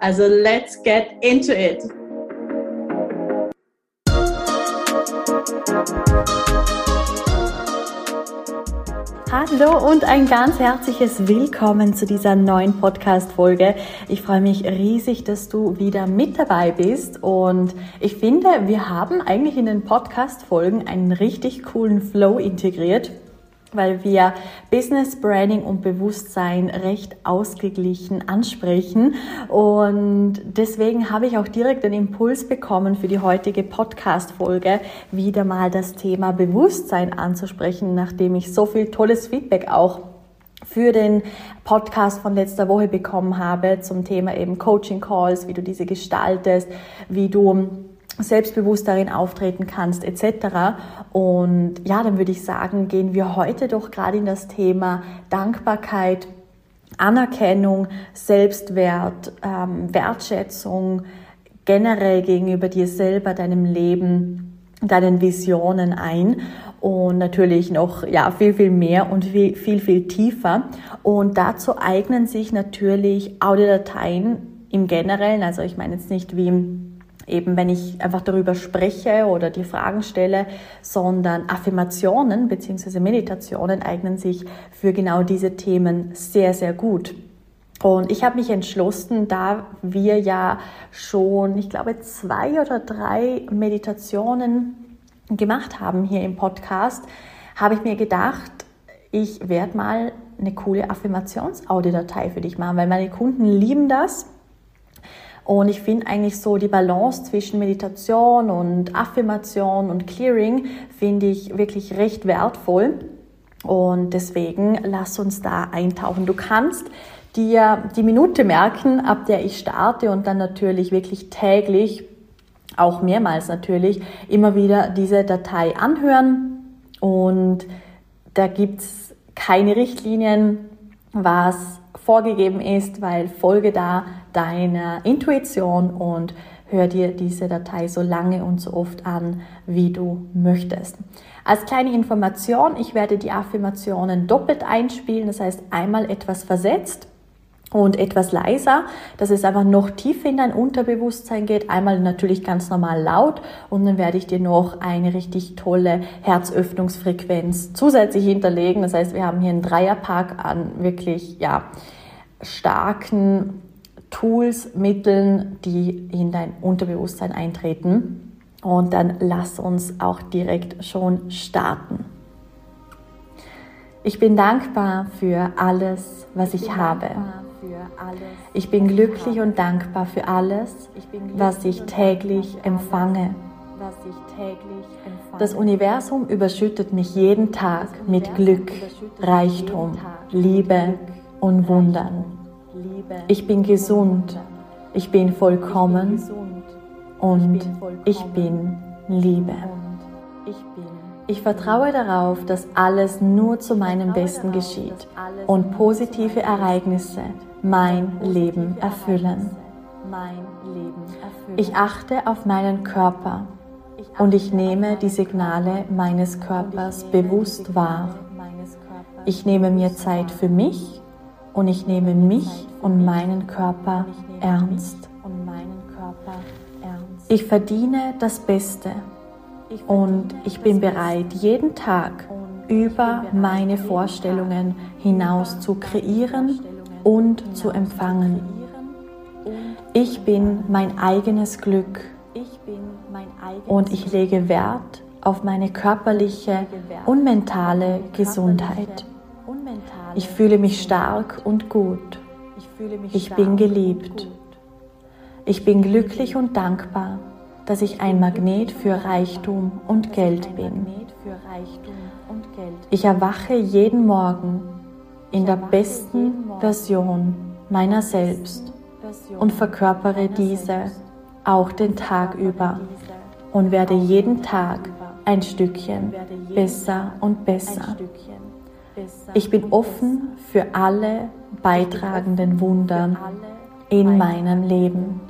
Also let's get into it! Hallo und ein ganz herzliches Willkommen zu dieser neuen Podcast-Folge. Ich freue mich riesig, dass du wieder mit dabei bist und ich finde, wir haben eigentlich in den Podcast-Folgen einen richtig coolen Flow integriert weil wir Business Branding und Bewusstsein recht ausgeglichen ansprechen. Und deswegen habe ich auch direkt den Impuls bekommen, für die heutige Podcast-Folge wieder mal das Thema Bewusstsein anzusprechen, nachdem ich so viel tolles Feedback auch für den Podcast von letzter Woche bekommen habe zum Thema eben Coaching Calls, wie du diese gestaltest, wie du selbstbewusst darin auftreten kannst etc. Und ja, dann würde ich sagen, gehen wir heute doch gerade in das Thema Dankbarkeit, Anerkennung, Selbstwert, ähm, Wertschätzung generell gegenüber dir selber, deinem Leben, deinen Visionen ein. Und natürlich noch ja viel viel mehr und viel viel, viel tiefer. Und dazu eignen sich natürlich Audiodateien im Generellen, also ich meine jetzt nicht wie eben wenn ich einfach darüber spreche oder die Fragen stelle, sondern Affirmationen bzw. Meditationen eignen sich für genau diese Themen sehr, sehr gut. Und ich habe mich entschlossen, da wir ja schon, ich glaube, zwei oder drei Meditationen gemacht haben hier im Podcast, habe ich mir gedacht, ich werde mal eine coole Affirmationsaudiodatei für dich machen, weil meine Kunden lieben das und ich finde eigentlich so die Balance zwischen Meditation und Affirmation und Clearing finde ich wirklich recht wertvoll. Und deswegen lass uns da eintauchen. Du kannst dir die Minute merken, ab der ich starte und dann natürlich wirklich täglich, auch mehrmals natürlich, immer wieder diese Datei anhören. Und da gibt's keine Richtlinien, was vorgegeben ist, weil folge da deiner Intuition und hör dir diese Datei so lange und so oft an, wie du möchtest. Als kleine Information, ich werde die Affirmationen doppelt einspielen, das heißt einmal etwas versetzt und etwas leiser, dass es einfach noch tiefer in dein Unterbewusstsein geht. Einmal natürlich ganz normal laut und dann werde ich dir noch eine richtig tolle Herzöffnungsfrequenz zusätzlich hinterlegen. Das heißt, wir haben hier einen Dreierpack an wirklich, ja, starken Tools, Mitteln, die in dein Unterbewusstsein eintreten. Und dann lass uns auch direkt schon starten. Ich bin dankbar für alles, was ich, habe. Ich bin glücklich und dankbar für alles, was ich täglich empfange. Das Universum überschüttet mich jeden Tag mit Glück, Reichtum, Liebe und Wundern. Ich bin gesund, ich bin vollkommen und ich bin Liebe. Ich vertraue darauf, dass alles nur zu meinem Besten geschieht und positive Ereignisse mein Leben erfüllen. Ich achte auf meinen Körper und ich nehme die Signale meines Körpers bewusst wahr. Ich nehme mir Zeit für mich und ich nehme mich und meinen Körper ernst. Ich verdiene das Beste und ich bin bereit, jeden Tag über meine Vorstellungen hinaus zu kreieren und zu empfangen. Ich bin mein eigenes Glück und ich lege Wert auf meine körperliche und mentale Gesundheit. Ich fühle mich stark und gut. Ich bin geliebt. Ich bin glücklich und dankbar, dass ich ein Magnet für Reichtum und Geld bin. Ich erwache jeden Morgen in der besten Version meiner selbst und verkörpere diese auch den Tag über und werde jeden Tag ein Stückchen besser und besser. Ich bin offen für alle beitragenden Wunder in meinem Leben.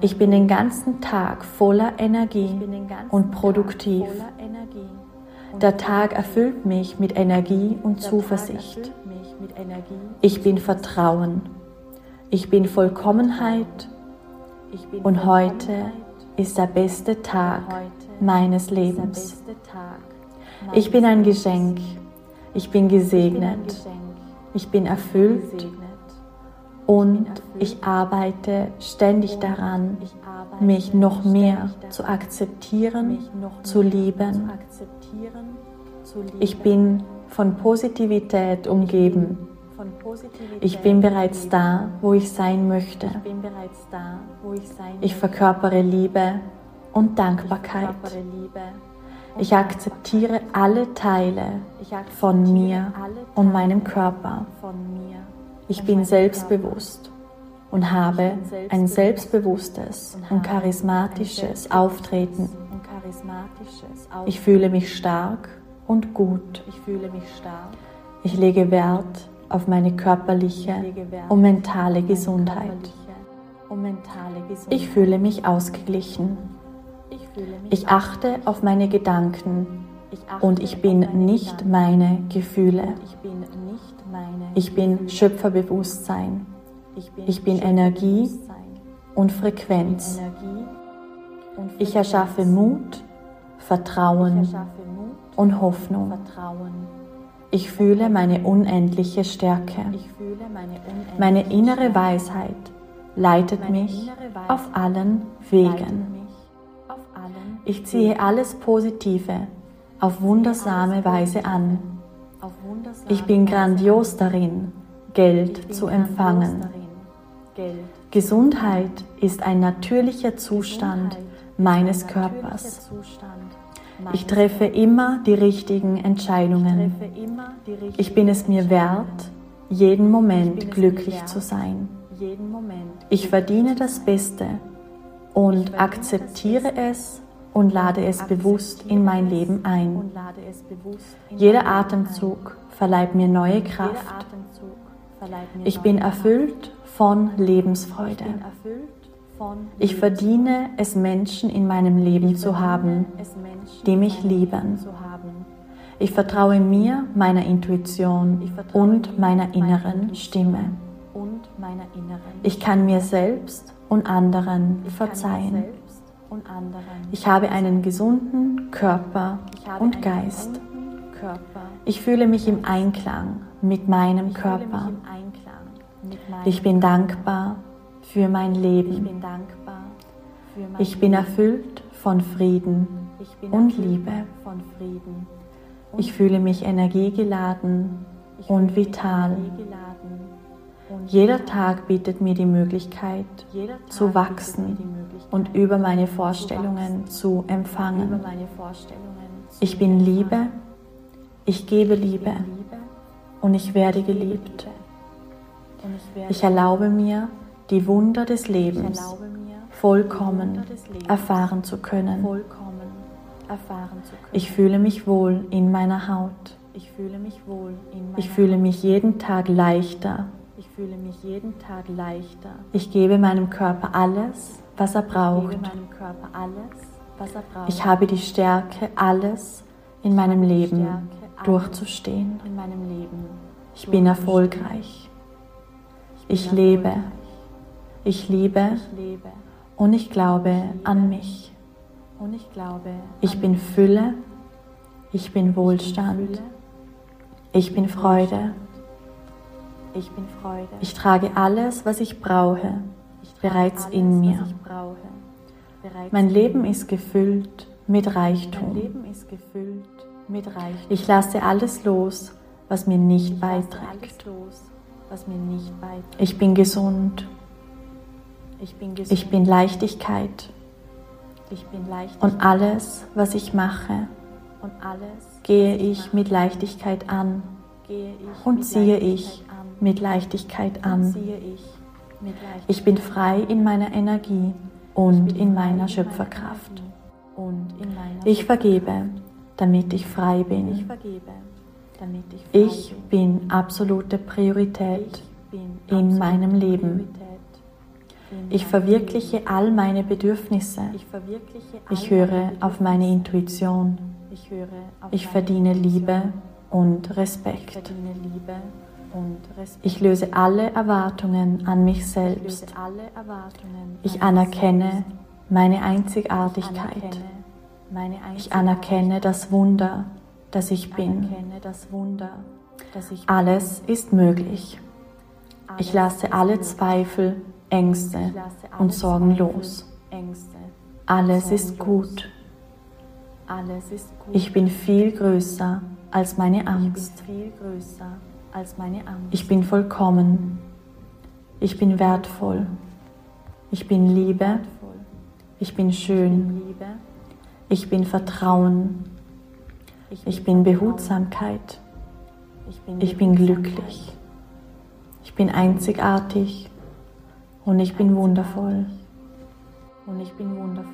Ich bin den ganzen Tag voller Energie und produktiv. Der Tag erfüllt mich mit Energie und Zuversicht. Ich bin Vertrauen. Ich bin Vollkommenheit. Und heute ist der beste Tag meines Lebens. Ich bin ein Geschenk. Ich bin gesegnet. Ich bin erfüllt und ich arbeite ständig daran, mich noch mehr zu akzeptieren, zu lieben. Ich bin von Positivität umgeben. Ich bin bereits da, wo ich sein möchte. Ich verkörpere Liebe und Dankbarkeit. Ich akzeptiere alle Teile von mir und meinem Körper. Ich bin selbstbewusst und habe ein selbstbewusstes und charismatisches Auftreten. Ich fühle mich stark und gut. Ich lege Wert auf meine körperliche und mentale Gesundheit. Ich fühle mich ausgeglichen. Ich achte auf meine Gedanken und ich bin nicht meine Gefühle. Ich bin Schöpferbewusstsein. Ich bin Energie und Frequenz. Ich erschaffe Mut, Vertrauen und Hoffnung. Ich fühle meine unendliche Stärke. Meine innere Weisheit leitet mich auf allen Wegen. Ich ziehe alles Positive auf wundersame Weise an. Ich bin grandios darin, Geld zu empfangen. Gesundheit ist ein natürlicher Zustand meines Körpers. Ich treffe immer die richtigen Entscheidungen. Ich bin es mir wert, jeden Moment glücklich zu sein. Ich verdiene das Beste und akzeptiere es und lade es bewusst in mein Leben ein. Jeder Atemzug verleiht mir neue Kraft. Ich bin erfüllt von Lebensfreude. Ich verdiene es, Menschen in meinem Leben zu haben, die mich lieben. Ich vertraue mir, meiner Intuition und meiner inneren Stimme. Ich kann mir selbst und anderen verzeihen. Ich habe einen gesunden Körper und Geist. Ich fühle mich im Einklang mit meinem Körper. Ich bin dankbar für mein Leben. Ich bin erfüllt von Frieden und Liebe. Ich fühle mich energiegeladen und vital. Jeder Tag bietet mir die Möglichkeit zu wachsen und über meine Vorstellungen zu empfangen. Ich bin Liebe, ich gebe Liebe und ich werde geliebt. Ich erlaube mir, die Wunder des Lebens vollkommen erfahren zu können. Ich fühle mich wohl in meiner Haut. Ich fühle mich jeden Tag leichter ich fühle mich jeden Tag leichter. Ich gebe meinem Körper alles, was er braucht. Ich habe die Stärke, alles in meinem Leben durchzustehen. Ich bin erfolgreich. Ich lebe. Ich liebe und ich glaube an mich. Ich bin Fülle. Ich bin Wohlstand. Ich bin Freude. Ich bin Freude. Ich trage alles, was ich brauche, bereits alles, in mir. Mein Leben ist gefüllt mit Reichtum. Mit Reichtum. Ich lasse alles los, was mir nicht beiträgt. Ich bin gesund. Ich bin, gesund. Ich bin Leichtigkeit. Ich bin Leichtigkeit. Und alles, was ich mache, gehe ich mit Leichtigkeit an und ziehe ich mit Leichtigkeit an. Ich bin frei in meiner Energie und in meiner Schöpferkraft. Ich vergebe, damit ich frei bin. Ich bin absolute Priorität in meinem Leben. Ich verwirkliche all meine Bedürfnisse. Ich höre auf meine Intuition. Ich verdiene Liebe und Respekt. Ich löse alle Erwartungen an mich selbst. Ich anerkenne meine Einzigartigkeit. Ich anerkenne das Wunder, das ich bin. Alles ist möglich. Ich lasse alle Zweifel, Ängste und Sorgen los. Alles ist gut. Ich bin viel größer als meine Angst. Ich bin vollkommen. Ich bin wertvoll. Ich bin Liebe. Ich bin schön. Ich bin Vertrauen. Ich bin Behutsamkeit. Ich bin glücklich. Ich bin einzigartig und ich bin wundervoll. Und ich bin wundervoll.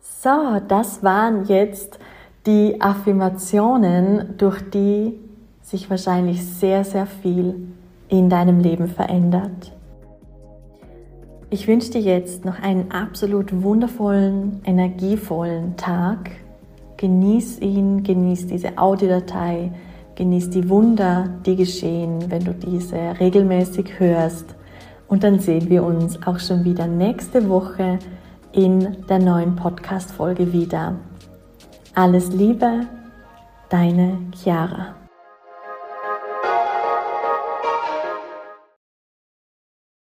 So, das waren jetzt die Affirmationen, durch die sich wahrscheinlich sehr, sehr viel in deinem Leben verändert. Ich wünsche dir jetzt noch einen absolut wundervollen, energievollen Tag. Genieß ihn, genieß diese Audiodatei, genieß die Wunder, die geschehen, wenn du diese regelmäßig hörst. Und dann sehen wir uns auch schon wieder nächste Woche in der neuen Podcast-Folge wieder. Alles Liebe, deine Chiara.